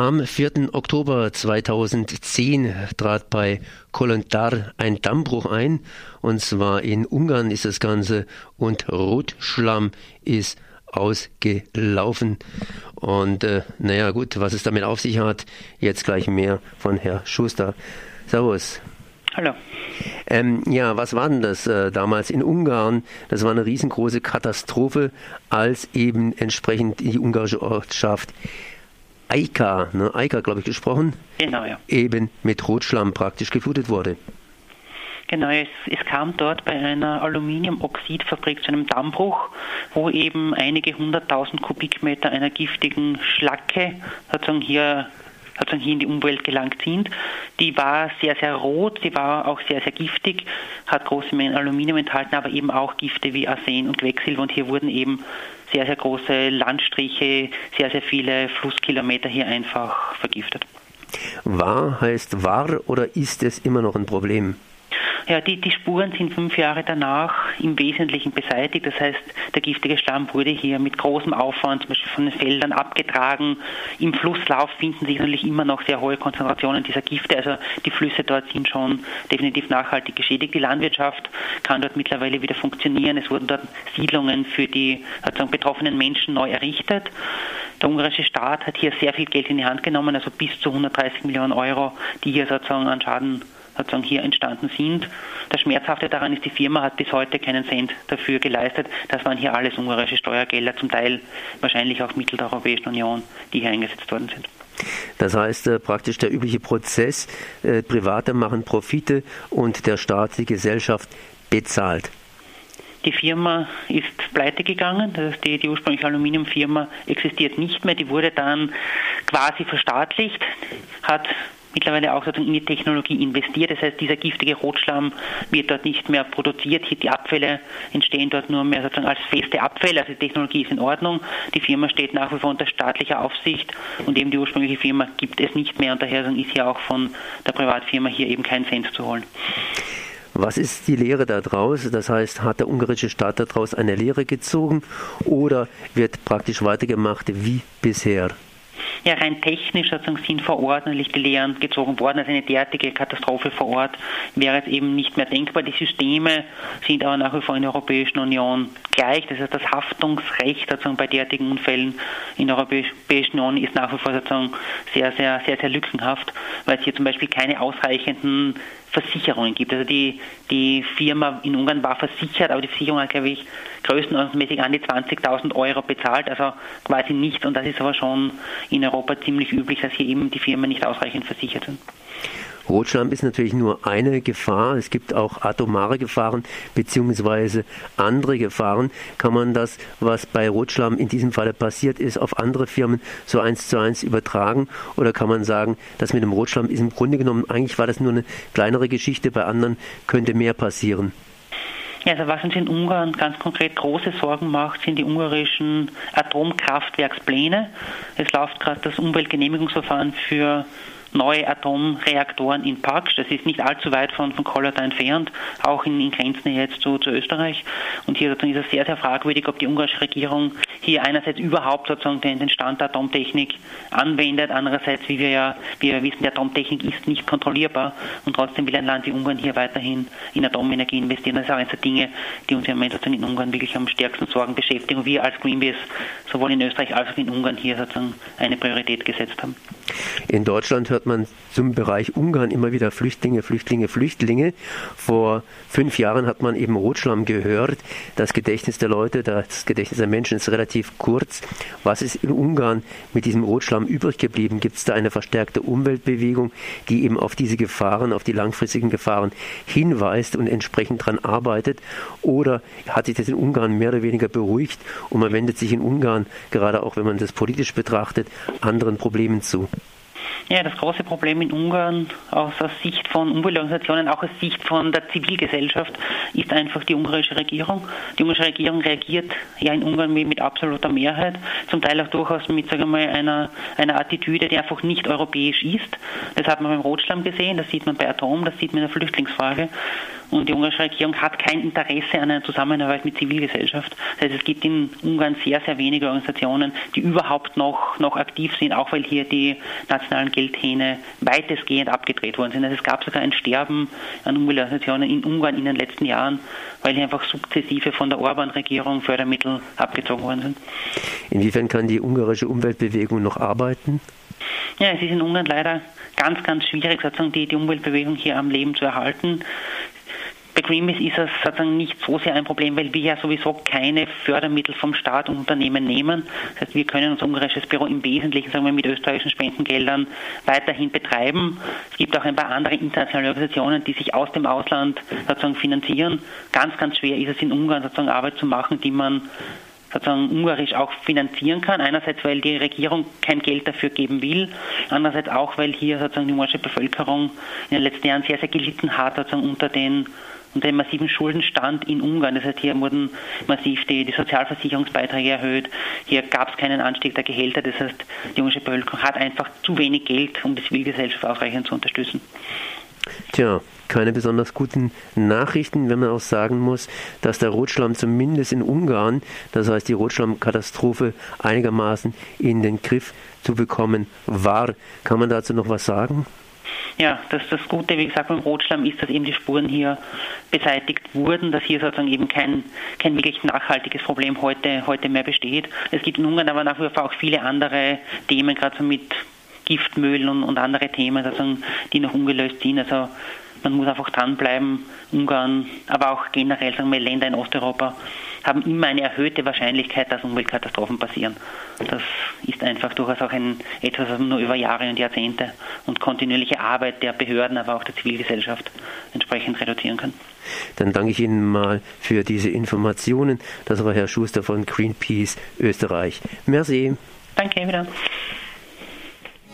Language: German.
Am 4. Oktober 2010 trat bei Kolontar ein Dammbruch ein, und zwar in Ungarn ist das Ganze, und Rotschlamm ist ausgelaufen. Und äh, naja gut, was es damit auf sich hat, jetzt gleich mehr von Herr Schuster. Servus. Hallo. Ähm, ja, was war denn das äh, damals in Ungarn? Das war eine riesengroße Katastrophe, als eben entsprechend die ungarische Ortschaft Eika, ne, Eika, glaube ich, gesprochen, genau, ja. eben mit Rotschlamm praktisch geflutet wurde. Genau, es, es, kam dort bei einer Aluminiumoxidfabrik zu einem Dammbruch, wo eben einige hunderttausend Kubikmeter einer giftigen Schlacke sozusagen hier sozusagen hier in die Umwelt gelangt sind. Die war sehr, sehr rot, die war auch sehr, sehr giftig, hat große Mengen Aluminium enthalten, aber eben auch Gifte wie Arsen und Quecksilber. Und hier wurden eben sehr, sehr große Landstriche, sehr, sehr viele Flusskilometer hier einfach vergiftet. War heißt war oder ist es immer noch ein Problem? Ja, die, die Spuren sind fünf Jahre danach im Wesentlichen beseitigt. Das heißt, der giftige Schlamm wurde hier mit großem Aufwand, zum Beispiel von den Feldern abgetragen. Im Flusslauf finden sich natürlich immer noch sehr hohe Konzentrationen dieser Gifte. Also die Flüsse dort sind schon definitiv nachhaltig geschädigt. Die Landwirtschaft kann dort mittlerweile wieder funktionieren. Es wurden dort Siedlungen für die sozusagen betroffenen Menschen neu errichtet. Der ungarische Staat hat hier sehr viel Geld in die Hand genommen, also bis zu 130 Millionen Euro, die hier sozusagen an Schaden sozusagen hier entstanden sind. Das Schmerzhafte daran ist, die Firma hat bis heute keinen Cent dafür geleistet. Das waren hier alles ungarische Steuergelder, zum Teil wahrscheinlich auch Mittel der Europäischen Union, die hier eingesetzt worden sind. Das heißt äh, praktisch der übliche Prozess, äh, Private machen Profite und der Staat, die Gesellschaft bezahlt. Die Firma ist pleite gegangen, das heißt die, die ursprüngliche Aluminiumfirma existiert nicht mehr, die wurde dann quasi verstaatlicht, hat mittlerweile auch in die Technologie investiert. Das heißt, dieser giftige Rotschlamm wird dort nicht mehr produziert. Die Abfälle entstehen dort nur mehr sozusagen als feste Abfälle. Also die Technologie ist in Ordnung. Die Firma steht nach wie vor unter staatlicher Aufsicht und eben die ursprüngliche Firma gibt es nicht mehr und daher ist hier auch von der Privatfirma hier eben kein Cent zu holen. Was ist die Lehre daraus? Das heißt, hat der ungarische Staat daraus eine Lehre gezogen oder wird praktisch weitergemacht wie bisher? Ja rein technisch sozusagen sind vor Ort natürlich die Lehren gezogen worden. Also eine derartige Katastrophe vor Ort wäre jetzt eben nicht mehr denkbar. Die Systeme sind aber nach wie vor in der Europäischen Union gleich. Das heißt, das Haftungsrecht sozusagen bei derartigen Unfällen in der Europäischen Union ist nach wie vor sozusagen sehr, sehr, sehr, sehr lückenhaft, weil es hier zum Beispiel keine ausreichenden Versicherungen gibt. Also die, die Firma in Ungarn war versichert, aber die Versicherung hat, glaube ich, größenordnungsmäßig an die 20.000 Euro bezahlt, also quasi nicht. Und das ist aber schon in Europa ziemlich üblich, dass hier eben die Firmen nicht ausreichend versichert sind. Rotschlamm ist natürlich nur eine Gefahr. Es gibt auch atomare Gefahren beziehungsweise andere Gefahren. Kann man das, was bei Rotschlamm in diesem Falle passiert ist, auf andere Firmen so eins zu eins übertragen? Oder kann man sagen, das mit dem Rotschlamm ist im Grunde genommen, eigentlich war das nur eine kleinere Geschichte, bei anderen könnte mehr passieren? Ja, also was uns in Ungarn ganz konkret große Sorgen macht, sind die ungarischen Atomkraftwerkspläne. Es läuft gerade das Umweltgenehmigungsverfahren für neue Atomreaktoren in Paksch. Das ist nicht allzu weit von, von Kollata entfernt, auch in, in Grenzen jetzt zu, zu Österreich. Und hier ist es sehr, sehr fragwürdig, ob die ungarische Regierung hier einerseits überhaupt sozusagen den, den Stand der Atomtechnik anwendet, andererseits, wie wir ja wie wir wissen, die Atomtechnik ist nicht kontrollierbar und trotzdem will ein Land wie Ungarn hier weiterhin in Atomenergie investieren. Das ist auch eines der Dinge, die uns im Moment sozusagen in Ungarn wirklich am stärksten Sorgen beschäftigen. Und wir als Greenpeace sowohl in Österreich als auch in Ungarn hier sozusagen eine Priorität gesetzt haben. In Deutschland hört man zum Bereich Ungarn immer wieder Flüchtlinge, Flüchtlinge, Flüchtlinge. Vor fünf Jahren hat man eben Rotschlamm gehört. Das Gedächtnis der Leute, das Gedächtnis der Menschen ist relativ kurz. Was ist in Ungarn mit diesem Rotschlamm übrig geblieben? Gibt es da eine verstärkte Umweltbewegung, die eben auf diese Gefahren, auf die langfristigen Gefahren hinweist und entsprechend daran arbeitet? Oder hat sich das in Ungarn mehr oder weniger beruhigt und man wendet sich in Ungarn, gerade auch wenn man das politisch betrachtet, anderen Problemen zu? Ja, das große Problem in Ungarn aus Sicht von Umweltorganisationen, auch aus Sicht von der Zivilgesellschaft, ist einfach die ungarische Regierung. Die ungarische Regierung reagiert ja in Ungarn mit absoluter Mehrheit, zum Teil auch durchaus mit sagen wir mal, einer, einer Attitüde, die einfach nicht europäisch ist. Das hat man beim Rotschlamm gesehen, das sieht man bei Atom, das sieht man in der Flüchtlingsfrage. Und die ungarische Regierung hat kein Interesse an einer Zusammenarbeit mit Zivilgesellschaft. Das heißt, es gibt in Ungarn sehr, sehr wenige Organisationen, die überhaupt noch, noch aktiv sind, auch weil hier die nationalen Geldhähne weitestgehend abgedreht worden sind. Also es gab sogar ein Sterben an Umweltorganisationen in Ungarn in den letzten Jahren, weil hier einfach sukzessive von der Orban-Regierung Fördermittel abgezogen worden sind. Inwiefern kann die ungarische Umweltbewegung noch arbeiten? Ja, es ist in Ungarn leider ganz, ganz schwierig, sozusagen die, die Umweltbewegung hier am Leben zu erhalten. Bei Greenpeace ist es sozusagen nicht so sehr ein Problem, weil wir ja sowieso keine Fördermittel vom Staat und Unternehmen nehmen. Das heißt, wir können unser ungarisches Büro im Wesentlichen sagen wir, mit österreichischen Spendengeldern weiterhin betreiben. Es gibt auch ein paar andere internationale Organisationen, die sich aus dem Ausland sozusagen finanzieren. Ganz, ganz schwer ist es in Ungarn sozusagen Arbeit zu machen, die man sozusagen ungarisch auch finanzieren kann. Einerseits, weil die Regierung kein Geld dafür geben will, andererseits auch, weil hier sozusagen die ungarische Bevölkerung in den letzten Jahren sehr, sehr gelitten hat, sozusagen unter den unter dem massiven Schuldenstand in Ungarn. Das heißt, hier wurden massiv die, die Sozialversicherungsbeiträge erhöht. Hier gab es keinen Anstieg der Gehälter. Das heißt, die ungarische Bevölkerung hat einfach zu wenig Geld, um die Zivilgesellschaft ausreichend zu unterstützen. Tja, keine besonders guten Nachrichten, wenn man auch sagen muss, dass der Rotschlamm zumindest in Ungarn, das heißt die Rotschlammkatastrophe, einigermaßen in den Griff zu bekommen war. Kann man dazu noch was sagen? Ja, das, das Gute, wie gesagt, beim Rotschlamm ist, dass eben die Spuren hier beseitigt wurden, dass hier sozusagen eben kein, kein wirklich nachhaltiges Problem heute, heute mehr besteht. Es gibt in Ungarn aber nach wie vor auch viele andere Themen, gerade so mit Giftmüll und, und andere Themen, also, die noch ungelöst sind. Also man muss einfach dranbleiben. Ungarn, aber auch generell sagen wir Länder in Osteuropa haben immer eine erhöhte Wahrscheinlichkeit, dass Umweltkatastrophen passieren. Das ist einfach durchaus auch ein, etwas, was man nur über Jahre und Jahrzehnte und kontinuierliche Arbeit der Behörden, aber auch der Zivilgesellschaft entsprechend reduzieren kann. Dann danke ich Ihnen mal für diese Informationen. Das war Herr Schuster von Greenpeace Österreich. Merci. Danke, wieder.